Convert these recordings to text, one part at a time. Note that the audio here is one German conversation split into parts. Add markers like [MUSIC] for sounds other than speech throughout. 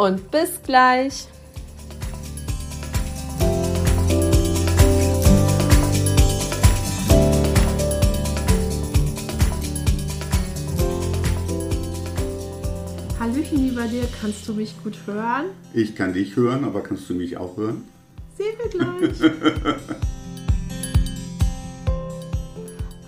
und bis gleich. Hallöchen, lieber dir, kannst du mich gut hören? Ich kann dich hören, aber kannst du mich auch hören? Sehen wir gleich. [LAUGHS]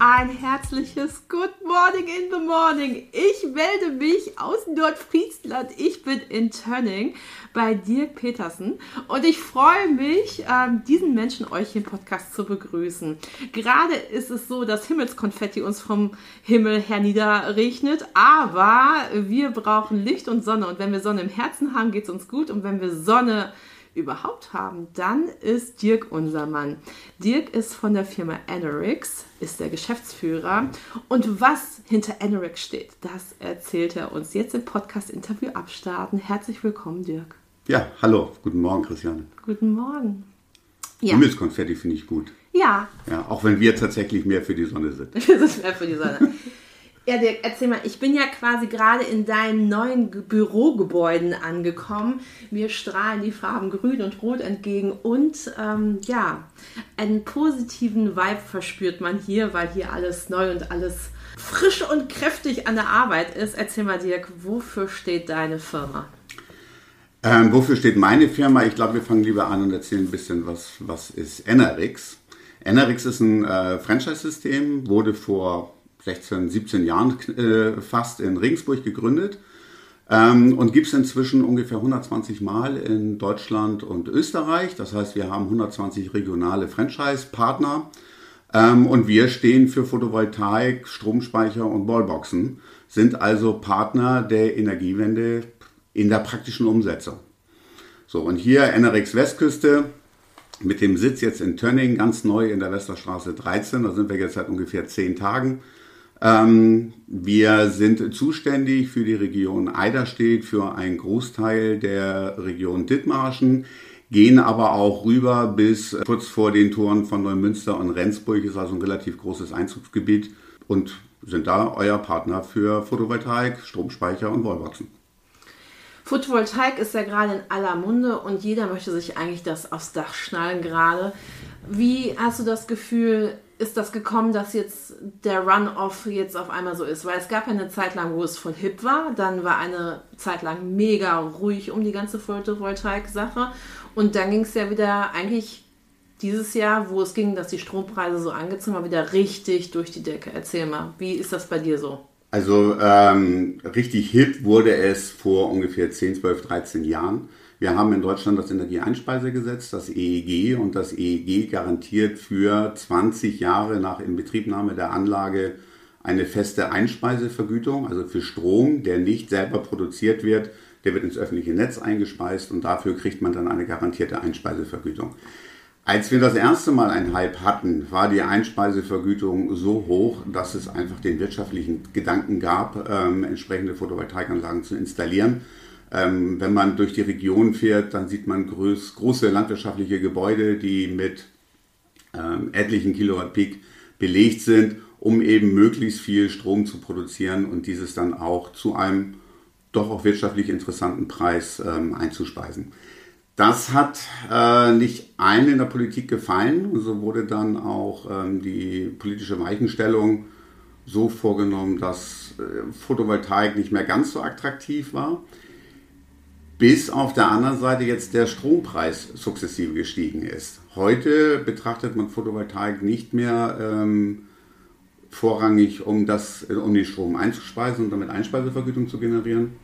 Ein herzliches Good Morning in the Morning. Ich melde mich aus Nordfriesland. Ich bin in Tönning bei Dirk Petersen und ich freue mich, ähm, diesen Menschen euch im Podcast zu begrüßen. Gerade ist es so, dass Himmelskonfetti uns vom Himmel her niederregnet, aber wir brauchen Licht und Sonne und wenn wir Sonne im Herzen haben, geht es uns gut und wenn wir Sonne überhaupt haben, dann ist Dirk unser Mann. Dirk ist von der Firma Enerix, ist der Geschäftsführer. Und was hinter Enerix steht, das erzählt er uns jetzt im Podcast-Interview abstarten. Herzlich willkommen, Dirk. Ja, hallo, guten Morgen, Christiane. Guten Morgen. Ja. Himmelskonfetti finde ich gut. Ja. Ja, auch wenn wir tatsächlich mehr für die Sonne sind. [LAUGHS] Wir sind mehr für die Sonne. Ja, Dirk, erzähl mal, ich bin ja quasi gerade in deinen neuen Bürogebäuden angekommen. Mir strahlen die Farben grün und rot entgegen und ähm, ja, einen positiven Vibe verspürt man hier, weil hier alles neu und alles frisch und kräftig an der Arbeit ist. Erzähl mal, Dirk, wofür steht deine Firma? Ähm, wofür steht meine Firma? Ich glaube, wir fangen lieber an und erzählen ein bisschen, was, was ist Enerix. Enerix ist ein äh, Franchise-System, wurde vor 16, 17 Jahren äh, fast in Regensburg gegründet ähm, und gibt es inzwischen ungefähr 120 Mal in Deutschland und Österreich. Das heißt, wir haben 120 regionale Franchise-Partner ähm, und wir stehen für Photovoltaik, Stromspeicher und Wallboxen, sind also Partner der Energiewende in der praktischen Umsetzung. So, und hier NRX Westküste mit dem Sitz jetzt in Tönning, ganz neu in der Westerstraße 13, da sind wir jetzt seit ungefähr zehn Tagen. Ähm, wir sind zuständig für die Region Eiderstedt, für einen Großteil der Region Dithmarschen, gehen aber auch rüber bis kurz vor den Toren von Neumünster und Rendsburg, ist also ein relativ großes Einzugsgebiet und sind da euer Partner für Photovoltaik, Stromspeicher und Wallboxen. Photovoltaik ist ja gerade in aller Munde und jeder möchte sich eigentlich das aufs Dach schnallen gerade. Wie hast du das Gefühl, ist das gekommen, dass jetzt der Run-Off jetzt auf einmal so ist? Weil es gab ja eine Zeit lang, wo es voll hip war, dann war eine Zeit lang mega ruhig um die ganze Photovoltaik-Sache und dann ging es ja wieder eigentlich dieses Jahr, wo es ging, dass die Strompreise so angezogen waren, wieder richtig durch die Decke. Erzähl mal, wie ist das bei dir so? Also ähm, richtig hip wurde es vor ungefähr 10, 12, 13 Jahren. Wir haben in Deutschland das Energieeinspeisegesetz, das EEG, und das EEG garantiert für 20 Jahre nach Inbetriebnahme der Anlage eine feste Einspeisevergütung, also für Strom, der nicht selber produziert wird, der wird ins öffentliche Netz eingespeist und dafür kriegt man dann eine garantierte Einspeisevergütung. Als wir das erste Mal einen Hype hatten, war die Einspeisevergütung so hoch, dass es einfach den wirtschaftlichen Gedanken gab, ähm, entsprechende Photovoltaikanlagen zu installieren. Ähm, wenn man durch die Region fährt, dann sieht man groß, große landwirtschaftliche Gebäude, die mit ähm, etlichen Kilowatt Peak belegt sind, um eben möglichst viel Strom zu produzieren und dieses dann auch zu einem doch auch wirtschaftlich interessanten Preis ähm, einzuspeisen. Das hat äh, nicht allen in der Politik gefallen und so wurde dann auch ähm, die politische Weichenstellung so vorgenommen, dass äh, Photovoltaik nicht mehr ganz so attraktiv war bis auf der anderen Seite jetzt der Strompreis sukzessive gestiegen ist. Heute betrachtet man Photovoltaik nicht mehr ähm, vorrangig, um, das, um den Strom einzuspeisen und damit Einspeisevergütung zu generieren,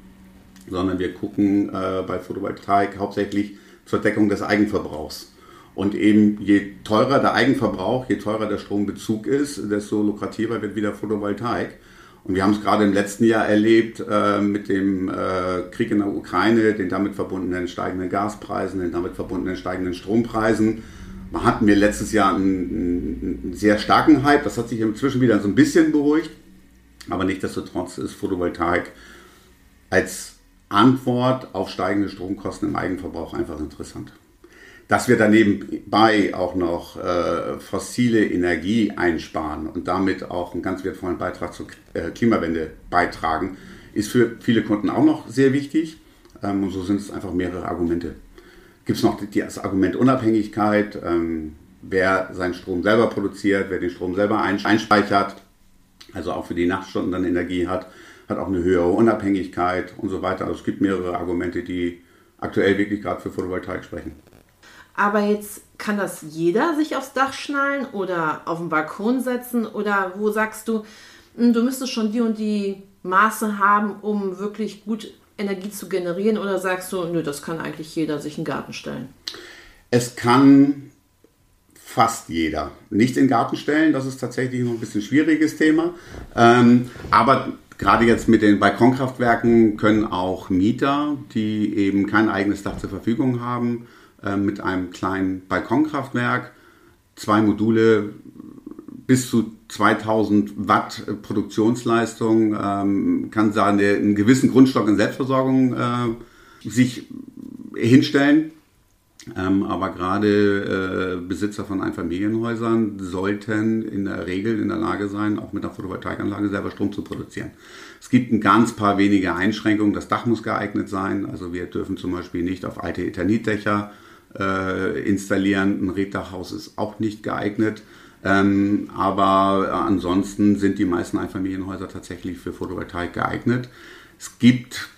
sondern wir gucken äh, bei Photovoltaik hauptsächlich zur Deckung des Eigenverbrauchs. Und eben je teurer der Eigenverbrauch, je teurer der Strombezug ist, desto lukrativer wird wieder Photovoltaik. Und wir haben es gerade im letzten Jahr erlebt äh, mit dem äh, Krieg in der Ukraine, den damit verbundenen steigenden Gaspreisen, den damit verbundenen steigenden Strompreisen. Man hatten wir letztes Jahr einen, einen, sehr starken Hype, das hat sich inzwischen wieder so ein bisschen beruhigt. Aber nichtsdestotrotz ist Photovoltaik als Antwort auf steigende Stromkosten im Eigenverbrauch einfach interessant. Dass wir daneben bei auch noch äh, fossile Energie einsparen und damit auch einen ganz wertvollen Beitrag zur äh, Klimawende beitragen, ist für viele Kunden auch noch sehr wichtig. Ähm, und so sind es einfach mehrere Argumente. Gibt es noch das Argument Unabhängigkeit, ähm, wer seinen Strom selber produziert, wer den Strom selber einspeichert, also auch für die Nachtstunden dann Energie hat, hat auch eine höhere Unabhängigkeit und so weiter. Also es gibt mehrere Argumente, die aktuell wirklich gerade für Photovoltaik sprechen. Aber jetzt kann das jeder sich aufs Dach schnallen oder auf den Balkon setzen oder wo sagst du, hm, du müsstest schon die und die Maße haben, um wirklich gut Energie zu generieren oder sagst du, nö, das kann eigentlich jeder sich in den Garten stellen? Es kann fast jeder. Nicht in den Garten stellen, das ist tatsächlich noch ein bisschen schwieriges Thema. Ähm, aber gerade jetzt mit den Balkonkraftwerken können auch Mieter, die eben kein eigenes Dach zur Verfügung haben, äh, mit einem kleinen Balkonkraftwerk, zwei Module bis zu 2000 Watt Produktionsleistung, ähm, kann sagen, der einen gewissen Grundstock in Selbstversorgung äh, sich hinstellen. Ähm, aber gerade äh, Besitzer von Einfamilienhäusern sollten in der Regel in der Lage sein, auch mit einer Photovoltaikanlage selber Strom zu produzieren. Es gibt ein ganz paar wenige Einschränkungen. Das Dach muss geeignet sein. Also wir dürfen zum Beispiel nicht auf alte Eternitdächer äh, installieren. Ein Reddachhaus ist auch nicht geeignet. Ähm, aber ansonsten sind die meisten Einfamilienhäuser tatsächlich für Photovoltaik geeignet. Es gibt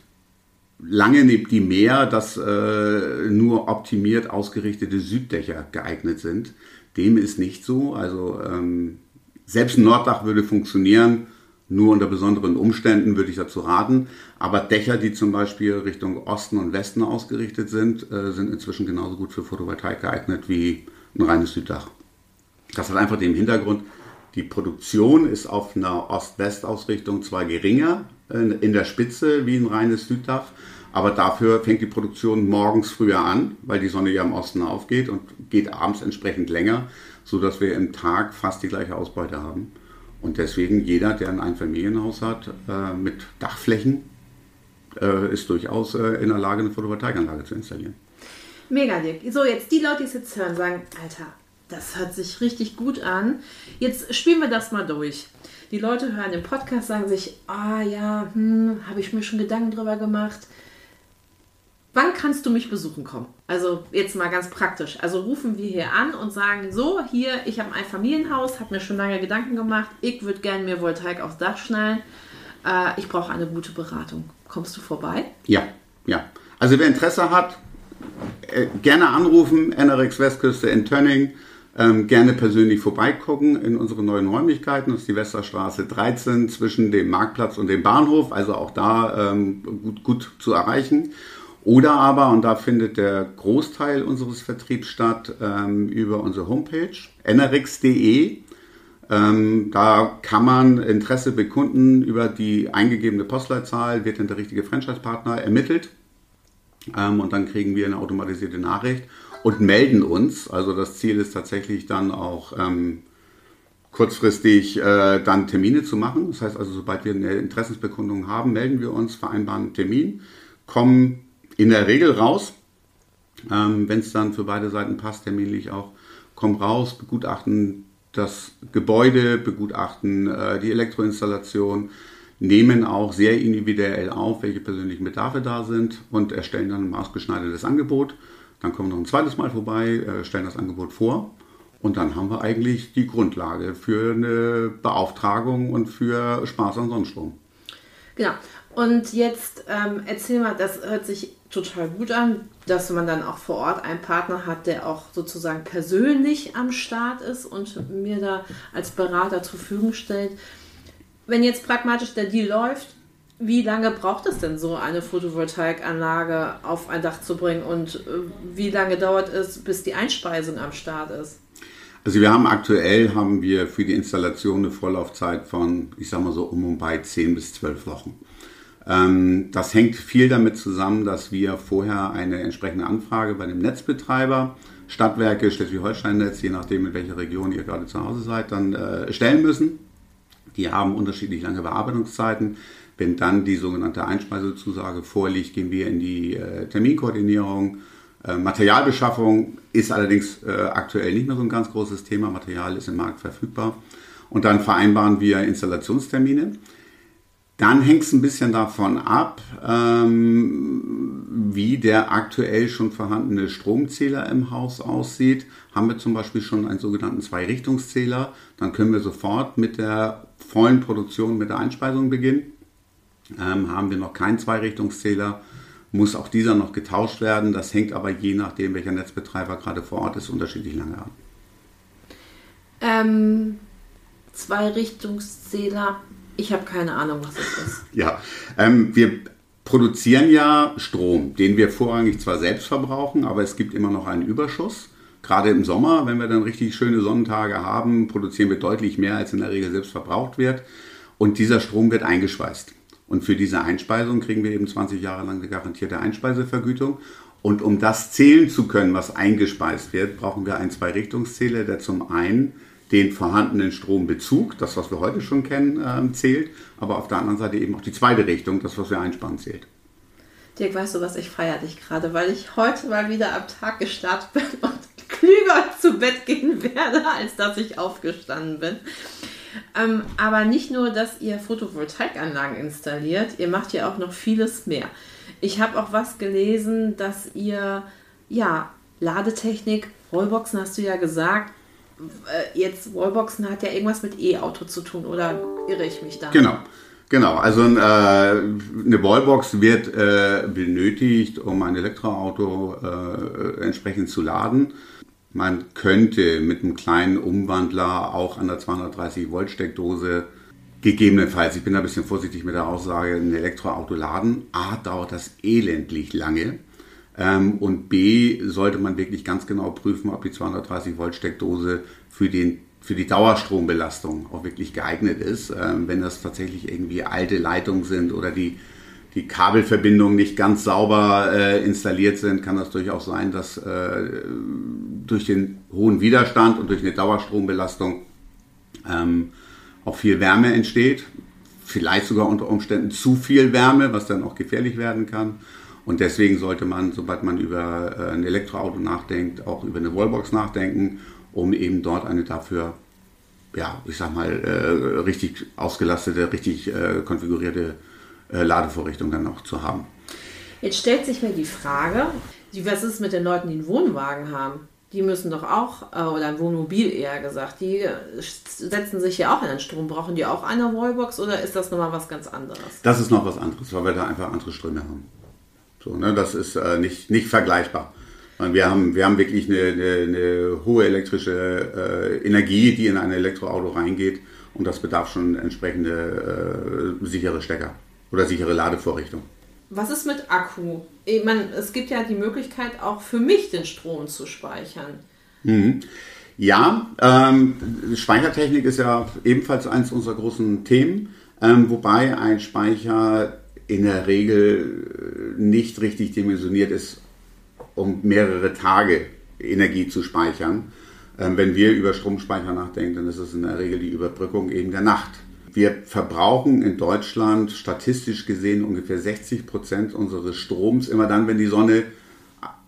lange die mehr, dass äh, nur optimiert ausgerichtete Süddächer geeignet sind. Dem ist nicht so. Also ähm, selbst ein Norddach würde funktionieren. Nur unter besonderen Umständen würde ich dazu raten. Aber Dächer, die zum Beispiel Richtung Osten und Westen ausgerichtet sind, äh, sind inzwischen genauso gut für Photovoltaik geeignet wie ein reines Süddach. Das hat einfach den Hintergrund, die Produktion ist auf einer Ost-West-Ausrichtung zwar geringer äh, in der Spitze wie ein reines Süddach, aber dafür fängt die Produktion morgens früher an, weil die Sonne ja im Osten aufgeht und geht abends entsprechend länger, sodass wir im Tag fast die gleiche Ausbeute haben. Und deswegen jeder, der ein Einfamilienhaus hat äh, mit Dachflächen, äh, ist durchaus äh, in der Lage, eine Photovoltaikanlage zu installieren. Mega, Dirk. So, jetzt die Leute, die es jetzt hören, sagen, Alter, das hört sich richtig gut an. Jetzt spielen wir das mal durch. Die Leute hören den Podcast, sagen sich, ah ja, hm, habe ich mir schon Gedanken drüber gemacht. Wann kannst du mich besuchen kommen? Also jetzt mal ganz praktisch. Also rufen wir hier an und sagen, so, hier, ich habe ein Familienhaus, habe mir schon lange Gedanken gemacht, ich würde gerne mir Voltaik aufs Dach schnallen. Äh, ich brauche eine gute Beratung. Kommst du vorbei? Ja, ja. Also wer Interesse hat, äh, gerne anrufen, NRX Westküste in Tönning. Ähm, gerne persönlich vorbeigucken in unsere neuen Räumlichkeiten. Das ist die Westerstraße 13 zwischen dem Marktplatz und dem Bahnhof, also auch da ähm, gut, gut zu erreichen. Oder aber, und da findet der Großteil unseres Vertriebs statt, ähm, über unsere Homepage nrx.de. Ähm, da kann man Interesse bekunden über die eingegebene Postleitzahl, wird dann der richtige Franchise-Partner ermittelt ähm, und dann kriegen wir eine automatisierte Nachricht und melden uns. Also das Ziel ist tatsächlich dann auch ähm, kurzfristig äh, dann Termine zu machen. Das heißt also, sobald wir eine Interessensbekundung haben, melden wir uns, vereinbaren einen Termin, kommen in der Regel raus, ähm, wenn es dann für beide Seiten passt, terminlich auch, kommen raus, begutachten das Gebäude, begutachten äh, die Elektroinstallation, nehmen auch sehr individuell auf, welche persönlichen Bedarfe da sind und erstellen dann ein maßgeschneidertes Angebot. Dann kommen noch ein zweites Mal vorbei, äh, stellen das Angebot vor und dann haben wir eigentlich die Grundlage für eine Beauftragung und für Spaß an Sonnenstrom. Genau. Und jetzt ähm, erzähl mal, das hört sich total gut an, dass man dann auch vor Ort einen Partner hat, der auch sozusagen persönlich am Start ist und mir da als Berater zur Verfügung stellt. Wenn jetzt pragmatisch der Deal läuft, wie lange braucht es denn so eine Photovoltaikanlage auf ein Dach zu bringen und äh, wie lange dauert es, bis die Einspeisung am Start ist? Also wir haben aktuell haben wir für die Installation eine Vorlaufzeit von, ich sag mal so um und bei 10 bis 12 Wochen. Ähm, das hängt viel damit zusammen, dass wir vorher eine entsprechende Anfrage bei dem Netzbetreiber, Stadtwerke, Schleswig-Holstein-Netz, je nachdem in welcher Region ihr gerade zu Hause seid, dann äh, stellen müssen. Die haben unterschiedlich lange Bearbeitungszeiten. Wenn dann die sogenannte Einspeisezusage vorliegt, gehen wir in die äh, Terminkoordinierung. Äh, Materialbeschaffung ist allerdings aktuell nicht mehr so ein ganz großes Thema. Material ist im Markt verfügbar. Und dann vereinbaren wir Installationstermine. Dann hängt es ein bisschen davon ab, ähm, wie der aktuell schon vorhandene Stromzähler im Haus aussieht. Haben wir zum Beispiel schon einen sogenannten Zwei-Richtungszähler, dann können wir sofort mit der vollen Produktion, mit der Einspeisung beginnen. Ähm, haben wir noch keinen Zwei-Richtungszähler, muss auch dieser noch getauscht werden. Das hängt aber je nachdem, welcher Netzbetreiber gerade vor Ort ist, unterschiedlich lange an. Ähm, Zwei-Richtungszähler ich habe keine Ahnung, was das ist. Ja, ähm, wir produzieren ja Strom, den wir vorrangig zwar selbst verbrauchen, aber es gibt immer noch einen Überschuss. Gerade im Sommer, wenn wir dann richtig schöne Sonnentage haben, produzieren wir deutlich mehr, als in der Regel selbst verbraucht wird. Und dieser Strom wird eingespeist. Und für diese Einspeisung kriegen wir eben 20 Jahre lang eine garantierte Einspeisevergütung. Und um das zählen zu können, was eingespeist wird, brauchen wir einen Zwei-Richtungszähler, der zum einen den vorhandenen Strombezug, das, was wir heute schon kennen, ähm, zählt, aber auf der anderen Seite eben auch die zweite Richtung, das, was wir einsparen, zählt. Dirk, weißt du was, ich feiere dich gerade, weil ich heute mal wieder am Tag gestartet bin [LAUGHS] und klüger zu Bett gehen werde, als dass ich aufgestanden bin. Ähm, aber nicht nur, dass ihr Photovoltaikanlagen installiert, ihr macht ja auch noch vieles mehr. Ich habe auch was gelesen, dass ihr, ja, Ladetechnik, Rollboxen hast du ja gesagt, äh, jetzt Wallboxen hat ja irgendwas mit E-Auto zu tun, oder irre ich mich da? Genau. Genau, also äh, eine Wallbox wird äh, benötigt, um ein Elektroauto äh, entsprechend zu laden. Man könnte mit einem kleinen Umwandler auch an der 230 Volt Steckdose gegebenenfalls, ich bin ein bisschen vorsichtig mit der Aussage, ein Elektroauto laden. A, dauert das elendlich lange. Ähm, und B, sollte man wirklich ganz genau prüfen, ob die 230 Volt Steckdose für, den, für die Dauerstrombelastung auch wirklich geeignet ist. Ähm, wenn das tatsächlich irgendwie alte Leitungen sind oder die, die Kabelverbindungen nicht ganz sauber äh, installiert sind, kann das durchaus sein, dass äh, durch den hohen Widerstand und durch eine Dauerstrombelastung ähm, auch viel Wärme entsteht. Vielleicht sogar unter Umständen zu viel Wärme, was dann auch gefährlich werden kann. Und deswegen sollte man, sobald man über äh, ein Elektroauto nachdenkt, auch über eine Wallbox nachdenken, um eben dort eine dafür, ja, ich sag mal, äh, richtig ausgelastete, richtig äh, konfigurierte äh, Ladevorrichtung dann auch zu haben. Jetzt stellt sich mir die Frage, was ist mit den Leuten, die einen Wohnwagen haben? Die müssen doch auch, oder ein Wohnmobil eher gesagt, die setzen sich ja auch in den Strom. Brauchen die auch eine Wallbox oder ist das nochmal was ganz anderes? Das ist noch was anderes, weil wir da einfach andere Ströme haben. So, ne, das ist äh, nicht, nicht vergleichbar. Wir haben, wir haben wirklich eine, eine, eine hohe elektrische äh, Energie, die in ein Elektroauto reingeht und das bedarf schon entsprechende äh, sichere Stecker oder sichere Ladevorrichtung. Was ist mit Akku? Ich meine, es gibt ja die Möglichkeit, auch für mich den Strom zu speichern. Mhm. Ja, ähm, Speichertechnik ist ja ebenfalls eines unserer großen Themen, ähm, wobei ein Speicher in der Regel äh, nicht richtig dimensioniert ist, um mehrere Tage Energie zu speichern. Ähm, wenn wir über Stromspeicher nachdenken, dann ist es in der Regel die Überbrückung eben der Nacht. Wir verbrauchen in Deutschland statistisch gesehen ungefähr 60 Prozent unseres Stroms immer dann, wenn die Sonne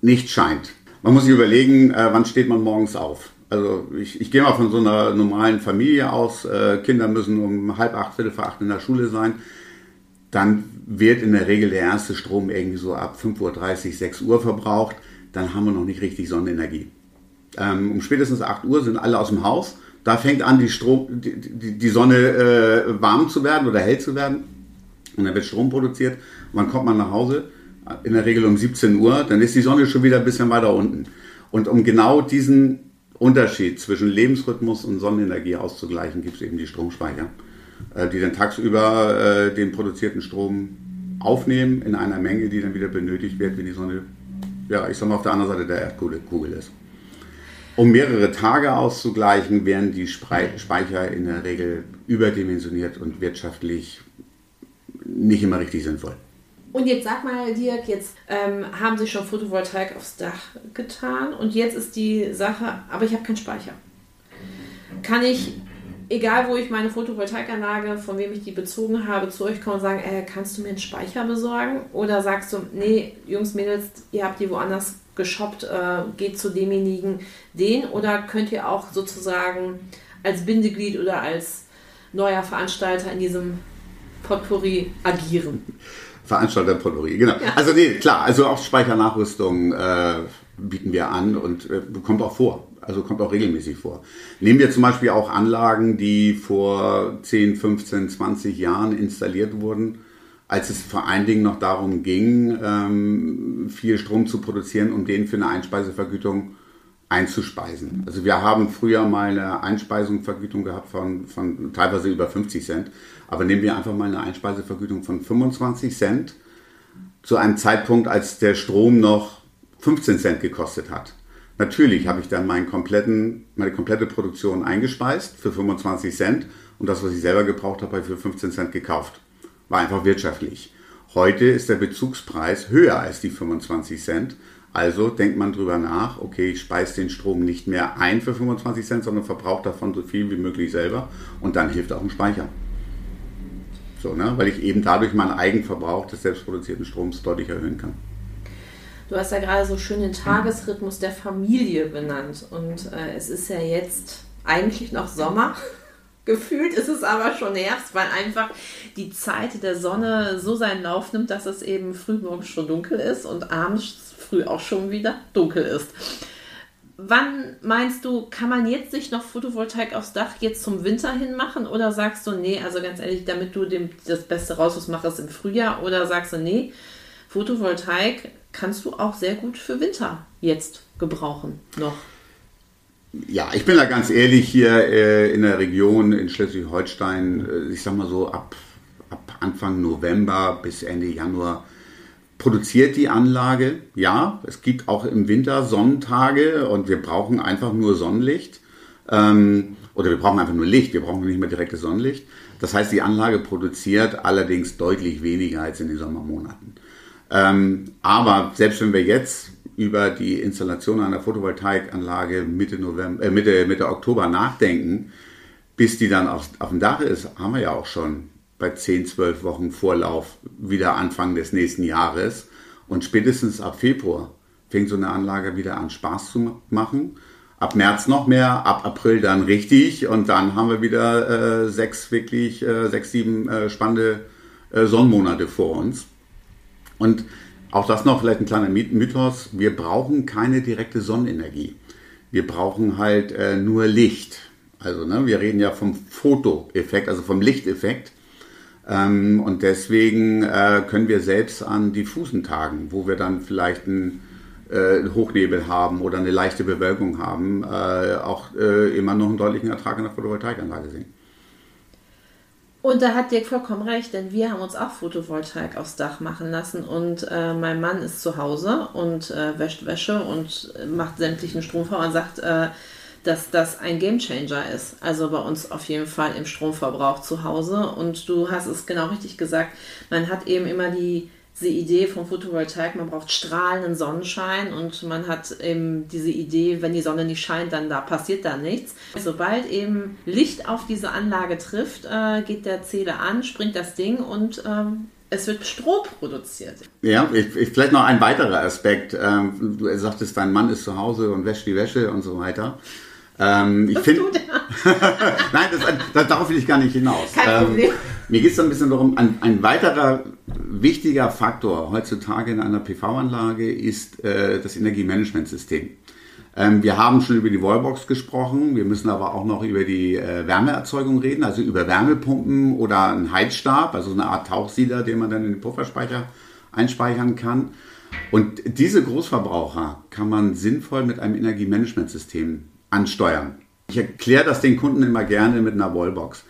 nicht scheint. Man muss sich überlegen, äh, wann steht man morgens auf. Also ich, ich gehe mal von so einer normalen Familie aus. Äh, Kinder müssen um halb acht, viertel vor acht in der Schule sein dann wird in der Regel der erste Strom irgendwie so ab 5.30 Uhr, 6 Uhr verbraucht. Dann haben wir noch nicht richtig Sonnenenergie. Ähm, um spätestens 8 Uhr sind alle aus dem Haus. Da fängt an, die, Strom, die, die, Sonne äh, warm zu werden oder hell zu werden. Und dann wird Strom produziert. Wann kommt man nach Hause? In der Regel um 17 Uhr. Dann ist die Sonne schon wieder ein bisschen weiter unten. Und um genau diesen Unterschied zwischen Lebensrhythmus und Sonnenenergie auszugleichen, gibt es eben die Stromspeicher. Äh, die dann tagsüber äh, den produzierten Strom aufnehmen in einer Menge, die dann wieder benötigt wird, wenn die Sonne, ja, ich sag mal, auf der anderen Seite der Erdkugel ist. Um mehrere Tage auszugleichen, werden die Speicher in der Regel überdimensioniert und wirtschaftlich nicht immer richtig sinnvoll. Und jetzt sag mal, Dirk, jetzt ähm, haben Sie schon Photovoltaik aufs Dach getan und jetzt ist die Sache, aber ich habe keinen Speicher. Kann ich, egal wo ich meine Photovoltaikanlage, von wem ich die bezogen habe, zu euch kommen und sagen, äh, kannst du mir einen Speicher besorgen? Oder sagst du, nee, Jungs, Mädels, ihr habt die woanders geshoppt, äh, geht zu demjenigen, den? Oder könnt ihr auch sozusagen als Bindeglied oder als neuer Veranstalter in diesem Potpourri agieren? Veranstalter Potpourri, genau. Ja. Also nee, klar, also auch Speichernachrüstung äh, bieten wir an und äh, kommt auch vor. Also kommt auch regelmäßig vor. Nehmen wir zum Beispiel auch Anlagen, die vor 10, 15, 20 Jahren installiert wurden, als es vor allen Dingen noch darum ging, ähm, viel Strom zu produzieren, um den für eine Einspeisevergütung einzuspeisen. Also wir haben früher mal eine Einspeisungsvergütung gehabt von, von teilweise über 50 Cent. Aber nehmen wir einfach mal eine Einspeisevergütung von 25 Cent zu einem Zeitpunkt, als der Strom noch 15 Cent gekostet hat. Natürlich habe ich dann meinen kompletten, meine komplette Produktion eingespeist für 25 Cent und das, was ich selber gebraucht habe, habe ich für 15 Cent gekauft. War einfach wirtschaftlich. Heute ist der Bezugspreis höher als die 25 Cent. Also denkt man drüber nach, okay, ich speise den Strom nicht mehr ein für 25 Cent, sondern verbrauche davon so viel wie möglich selber und dann hilft auch ein Speicher. So, ne? Weil ich eben dadurch meinen Eigenverbrauch des selbstproduzierten Stroms deutlich erhöhen kann. Du hast ja gerade so schön den Tagesrhythmus der Familie benannt. Und äh, es ist ja jetzt eigentlich noch Sommer. [LAUGHS] Gefühlt ist es aber schon Herbst, weil einfach die Zeit der Sonne so seinen Lauf nimmt, dass es eben frühmorgens schon dunkel ist und abends früh auch schon wieder dunkel ist. Wann meinst du, kann man jetzt sich noch Photovoltaik aufs Dach jetzt zum Winter hin machen? Oder sagst du, nee, also ganz ehrlich, damit du dem, das Beste raus machst im Frühjahr? Oder sagst du, nee, Photovoltaik kannst du auch sehr gut für Winter jetzt gebrauchen noch? Ja, ich bin da ganz ehrlich hier äh, in der Region in Schleswig-Holstein, äh, ich sag mal so ab, ab Anfang November bis Ende Januar produziert die Anlage. Ja, es gibt auch im Winter Sonnentage und wir brauchen einfach nur Sonnenlicht. Ähm, oder wir brauchen einfach nur Licht, wir brauchen nicht mehr direktes Sonnenlicht. Das heißt, die Anlage produziert allerdings deutlich weniger als in den Sommermonaten. Ähm, aber selbst wenn wir jetzt über die Installation einer Photovoltaikanlage Mitte, November, äh, Mitte, Mitte Oktober nachdenken, bis die dann auf, auf dem Dach ist, haben wir ja auch schon bei 10, 12 Wochen Vorlauf wieder Anfang des nächsten Jahres. Und spätestens ab Februar fängt so eine Anlage wieder an Spaß zu machen. Ab März noch mehr, ab April dann richtig und dann haben wir wieder äh, sechs wirklich, äh, sechs, sieben äh, spannende äh, Sonnenmonate vor uns. Und auch das noch vielleicht ein kleiner Mythos, wir brauchen keine direkte Sonnenenergie. Wir brauchen halt äh, nur Licht. Also ne, wir reden ja vom Fotoeffekt, also vom Lichteffekt. Ähm, und deswegen äh, können wir selbst an diffusen Tagen, wo wir dann vielleicht einen äh, Hochnebel haben oder eine leichte Bewölkung haben, äh, auch äh, immer noch einen deutlichen Ertrag in der Photovoltaikanlage sehen. Und da hat Dirk vollkommen recht, denn wir haben uns auch Photovoltaik aufs Dach machen lassen und äh, mein Mann ist zu Hause und äh, wäscht Wäsche und macht sämtlichen Stromverbrauch und sagt, äh, dass das ein Gamechanger ist. Also bei uns auf jeden Fall im Stromverbrauch zu Hause. Und du hast es genau richtig gesagt. Man hat eben immer die, diese Idee vom Photovoltaik, man braucht strahlenden Sonnenschein und man hat eben diese Idee, wenn die Sonne nicht scheint, dann da passiert da nichts. Sobald eben Licht auf diese Anlage trifft, äh, geht der Zähler an, springt das Ding und ähm, es wird Strom produziert. Ja, ich, ich, vielleicht noch ein weiterer Aspekt. Ähm, du sagtest, dein Mann ist zu Hause und wäscht die Wäsche und so weiter. Ähm, ich finde. [LAUGHS] Nein, das, das, darauf will ich gar nicht hinaus. Kein ähm, Problem. Mir geht es ein bisschen darum, ein, ein, weiterer wichtiger Faktor heutzutage in einer PV-Anlage ist äh, das Energiemanagementsystem. Ähm, wir haben schon über die Wallbox gesprochen, wir müssen aber auch noch über die äh, Wärmeerzeugung reden, also über Wärmepumpen oder einen Heizstab, also eine Art Tauchsieder, den man dann in den Pufferspeicher einspeichern kann. Und diese Großverbraucher kann man sinnvoll mit einem Energiemanagementsystem ansteuern. Ich erkläre das den Kunden immer gerne mit einer Wallbox.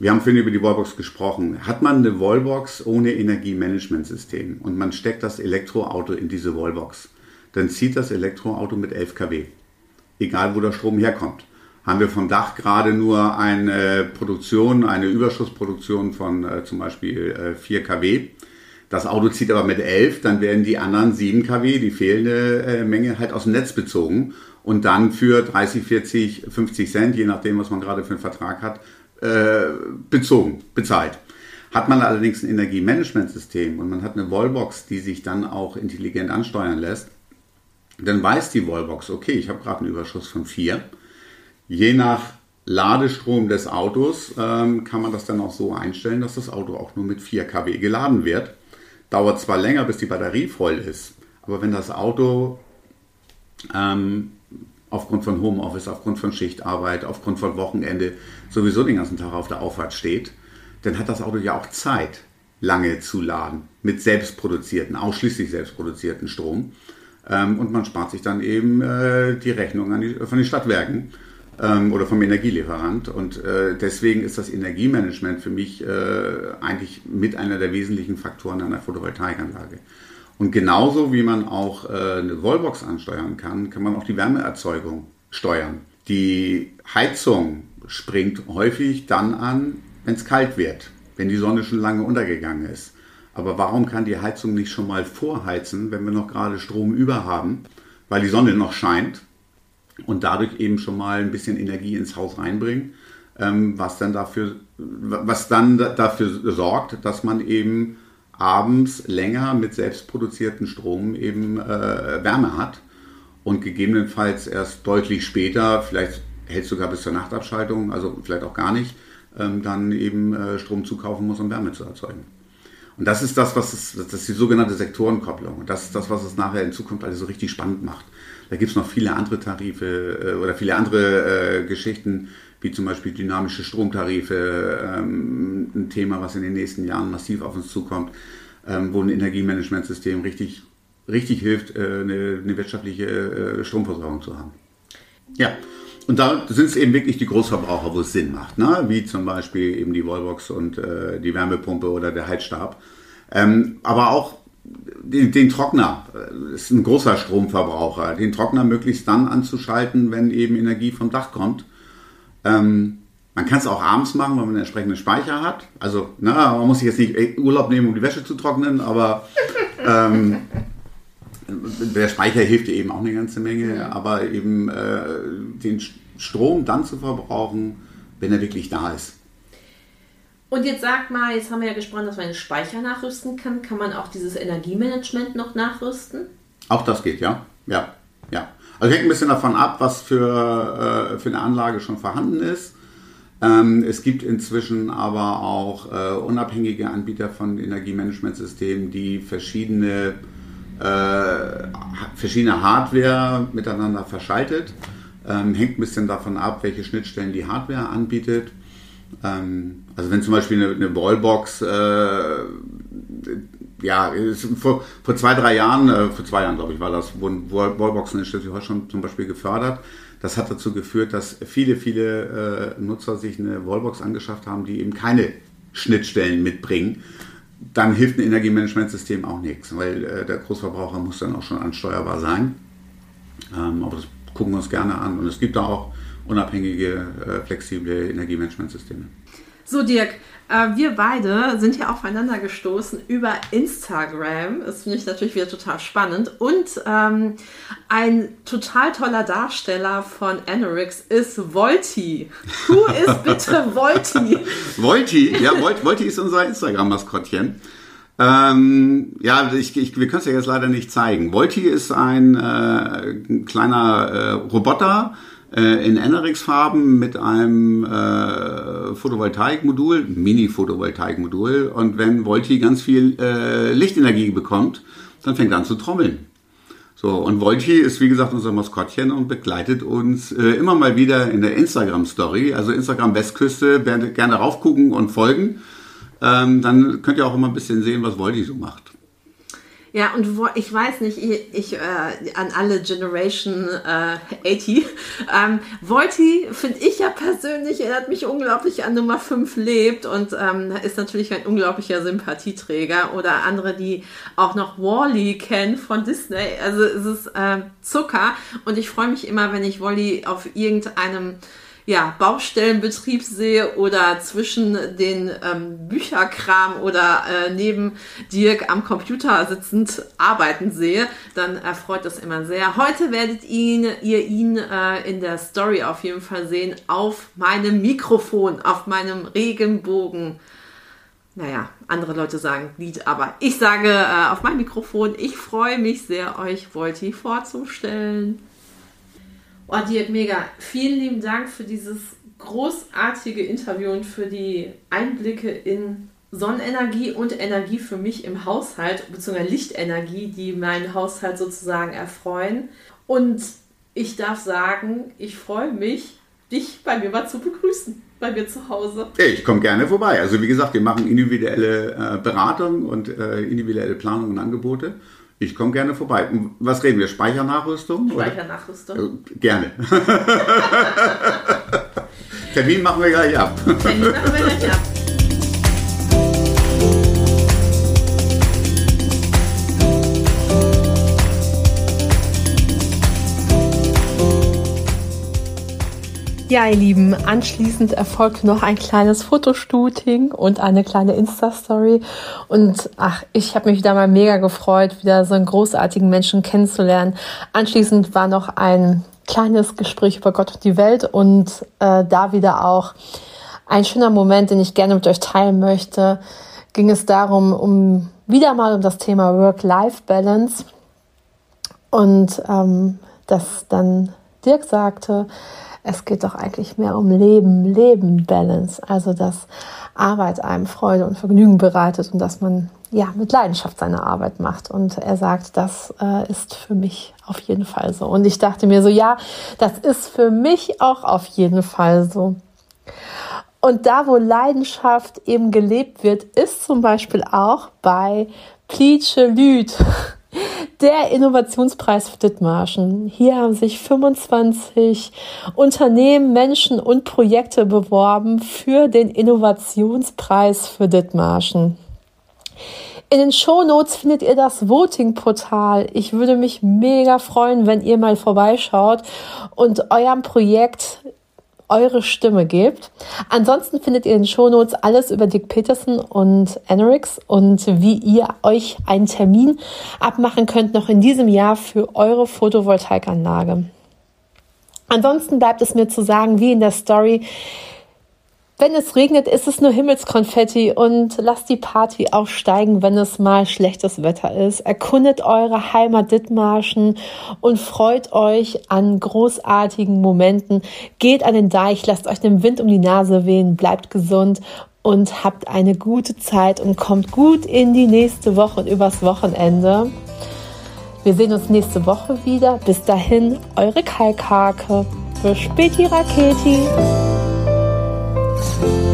Wir haben vorhin über die Wallbox gesprochen. Hat man eine Wallbox ohne Energiemanagementsystem und man steckt das Elektroauto in diese Wallbox, dann zieht das Elektroauto mit 11 kW. egal wo der Strom herkommt. Haben wir vom Dach gerade nur eine Produktion, eine Überschussproduktion von äh, zum Beispiel äh, 4 kW, das Auto zieht aber mit 11, dann werden die anderen 7 kW, die fehlende äh, Menge, halt aus dem Netz bezogen und dann für 30, 40, 50 Cent, je nachdem, was man gerade für einen Vertrag hat, äh, bezogen, bezahlt. Hat man allerdings ein Energiemanagementsystem und man hat eine Wallbox, die sich dann auch intelligent ansteuern lässt, dann weiß die Wallbox, okay, ich habe gerade einen Überschuss von 4. Je nach Ladestrom des Autos ähm, kann man das dann auch so einstellen, dass das Auto auch nur mit 4 kW geladen wird. Dauert zwar länger, bis die Batterie voll ist, aber wenn das Auto ähm, aufgrund von Homeoffice, aufgrund von Schichtarbeit, aufgrund von Wochenende sowieso den ganzen Tag auf der Auffahrt steht, dann hat das Auto ja auch Zeit, lange zu laden mit selbstproduzierten, ausschließlich selbstproduzierten Strom. Ähm, und man spart sich dann eben äh, die Rechnung die, von den Stadtwerken ähm, oder vom Energielieferant. Und äh, deswegen ist das Energiemanagement für mich äh, eigentlich mit einer der wesentlichen Faktoren einer Photovoltaikanlage. Und genauso wie man auch äh, eine Wallbox ansteuern kann, kann man auch die Wärmeerzeugung steuern. Die Heizung springt häufig dann an, wenn es kalt wird, wenn die Sonne schon lange untergegangen ist. Aber warum kann die Heizung nicht schon mal vorheizen, wenn wir noch gerade Strom über haben, weil die Sonne noch scheint und dadurch eben schon mal ein bisschen Energie ins Haus reinbringen, ähm, was dann dafür, was dann dafür sorgt, dass man eben abends länger mit selbstproduzierten Strom eben äh, Wärme hat und gegebenenfalls erst deutlich später, vielleicht hält sogar bis zur Nachtabschaltung, also vielleicht auch gar nicht, ähm, dann eben äh, Strom zukaufen muss, um Wärme zu erzeugen. Und das ist das, was es, das ist die sogenannte Sektorenkopplung. Und das ist das, was es nachher in Zukunft alles so richtig spannend macht. Da gibt es noch viele andere Tarife äh, oder viele andere äh, Geschichten, wie zum Beispiel dynamische Stromtarife, ähm, ein Thema, was in den nächsten Jahren massiv auf uns zukommt, ähm, wo ein Energiemanagementsystem richtig, richtig hilft, äh, eine, eine, wirtschaftliche äh, Stromversorgung zu haben. Ja, und da sind es eben wirklich die Großverbraucher, wo es Sinn macht, ne? wie zum Beispiel eben die Wallbox und äh, die Wärmepumpe oder der Heizstab. Ähm, aber auch den, den Trockner äh, ist ein großer Stromverbraucher. Den Trockner möglichst dann anzuschalten, wenn eben Energie vom Dach kommt. Ähm, man kann es auch abends machen, wenn man einen entsprechenden Speicher hat. Also, na, man muss sich jetzt nicht Urlaub nehmen, um die Wäsche zu trocknen, aber ähm, der Speicher hilft dir eben auch eine ganze Menge, aber eben äh, den Strom dann zu verbrauchen, wenn er wirklich da ist. Und jetzt sag mal, jetzt haben wir ja gesprochen, dass man den Speicher nachrüsten kann. Kann man auch dieses Energiemanagement noch nachrüsten? Auch das geht, ja. Ja, ja. Also hängt ein bisschen davon ab, was für, äh, für eine Anlage schon vorhanden ist. Ähm, es gibt inzwischen aber auch äh, unabhängige Anbieter von Energiemanagementsystemen, die verschiedene äh, verschiedene Hardware miteinander verschaltet. Ähm, hängt ein bisschen davon ab, welche Schnittstellen die Hardware anbietet. Ähm, also wenn zum Beispiel eine, eine Wallbox, äh, ja, vor, vor zwei, drei Jahren, äh, vor zwei Jahren glaube ich war das, wurden Wallboxen in Schleswig-Holstein zum Beispiel gefördert. Das hat dazu geführt, dass viele, viele äh, Nutzer sich eine Wallbox angeschafft haben, die eben keine Schnittstellen mitbringen dann hilft ein Energiemanagementsystem auch nichts, weil äh, der Großverbraucher muss dann auch schon ansteuerbar sein. Ähm, aber das gucken wir uns gerne an. Und es gibt da auch unabhängige, äh, flexible Energiemanagementsysteme. So, Dirk, äh, wir beide sind ja aufeinander gestoßen über Instagram. Das finde ich natürlich wieder total spannend. Und ähm, ein total toller Darsteller von Anorix ist Volti. Who ist [LAUGHS] bitte Volti? Volti, ja, Volti ist unser Instagram-Maskottchen. Ähm, ja, ich, ich, wir können es ja jetzt leider nicht zeigen. Volti ist ein, äh, ein kleiner äh, Roboter, äh, in Enerix-Farben mit einem äh, Photovoltaikmodul, Mini-Photovoltaikmodul. Und wenn Volti ganz viel äh, Lichtenergie bekommt, dann fängt er an zu trommeln. So, und Volti ist wie gesagt unser Maskottchen und begleitet uns äh, immer mal wieder in der Instagram-Story, also Instagram Westküste, gerne raufgucken und folgen. Ähm, dann könnt ihr auch immer ein bisschen sehen, was Volti so macht. Ja, und wo, ich weiß nicht, ich, ich äh, an alle Generation äh, 80. Ähm, Volti finde ich ja persönlich, erinnert mich unglaublich an Nummer 5 lebt und ähm, ist natürlich ein unglaublicher Sympathieträger. Oder andere, die auch noch Wally kennen von Disney. Also es ist äh, Zucker und ich freue mich immer, wenn ich Wally auf irgendeinem ja, Baustellenbetrieb sehe oder zwischen den ähm, Bücherkram oder äh, neben Dirk am Computer sitzend arbeiten sehe, dann erfreut das immer sehr. Heute werdet ihn, ihr ihn äh, in der Story auf jeden Fall sehen auf meinem Mikrofon, auf meinem Regenbogen. Naja, andere Leute sagen Lied, aber ich sage äh, auf mein Mikrofon, ich freue mich sehr, euch Volti vorzustellen. Oh, Dirk, mega. Vielen lieben Dank für dieses großartige Interview und für die Einblicke in Sonnenenergie und Energie für mich im Haushalt, beziehungsweise Lichtenergie, die meinen Haushalt sozusagen erfreuen. Und ich darf sagen, ich freue mich, dich bei mir mal zu begrüßen, bei mir zu Hause. Ich komme gerne vorbei. Also wie gesagt, wir machen individuelle äh, Beratung und äh, individuelle Planung und Angebote. Ich komme gerne vorbei. Was reden wir? Speichernachrüstung? Speichernachrüstung? Äh, gerne. [LAUGHS] Termin machen wir gleich ab. Termin machen wir gleich ab. Ja, ihr Lieben, anschließend erfolgt noch ein kleines Fotoshooting und eine kleine Insta-Story. Und ach, ich habe mich wieder mal mega gefreut, wieder so einen großartigen Menschen kennenzulernen. Anschließend war noch ein kleines Gespräch über Gott und die Welt und äh, da wieder auch ein schöner Moment, den ich gerne mit euch teilen möchte. Ging es darum, um wieder mal um das Thema Work-Life-Balance und ähm, dass dann Dirk sagte, es geht doch eigentlich mehr um Leben, Leben, Balance. Also, dass Arbeit einem Freude und Vergnügen bereitet und dass man ja mit Leidenschaft seine Arbeit macht. Und er sagt, das äh, ist für mich auf jeden Fall so. Und ich dachte mir so, ja, das ist für mich auch auf jeden Fall so. Und da, wo Leidenschaft eben gelebt wird, ist zum Beispiel auch bei Plietsche Lüd. Der Innovationspreis für Dithmarschen. Hier haben sich 25 Unternehmen, Menschen und Projekte beworben für den Innovationspreis für Dithmarschen. In den Shownotes findet ihr das Voting-Portal. Ich würde mich mega freuen, wenn ihr mal vorbeischaut und eurem Projekt eure Stimme gebt. Ansonsten findet ihr in den Shownotes alles über Dick Peterson und Enerix und wie ihr euch einen Termin abmachen könnt noch in diesem Jahr für eure Photovoltaikanlage. Ansonsten bleibt es mir zu sagen, wie in der Story, wenn es regnet, ist es nur Himmelskonfetti und lasst die Party auch steigen, wenn es mal schlechtes Wetter ist. Erkundet eure Heimat Dithmarschen und freut euch an großartigen Momenten. Geht an den Deich, lasst euch den Wind um die Nase wehen, bleibt gesund und habt eine gute Zeit und kommt gut in die nächste Woche und übers Wochenende. Wir sehen uns nächste Woche wieder. Bis dahin, eure Kalkhake. Für Späti Raketi. Thank you.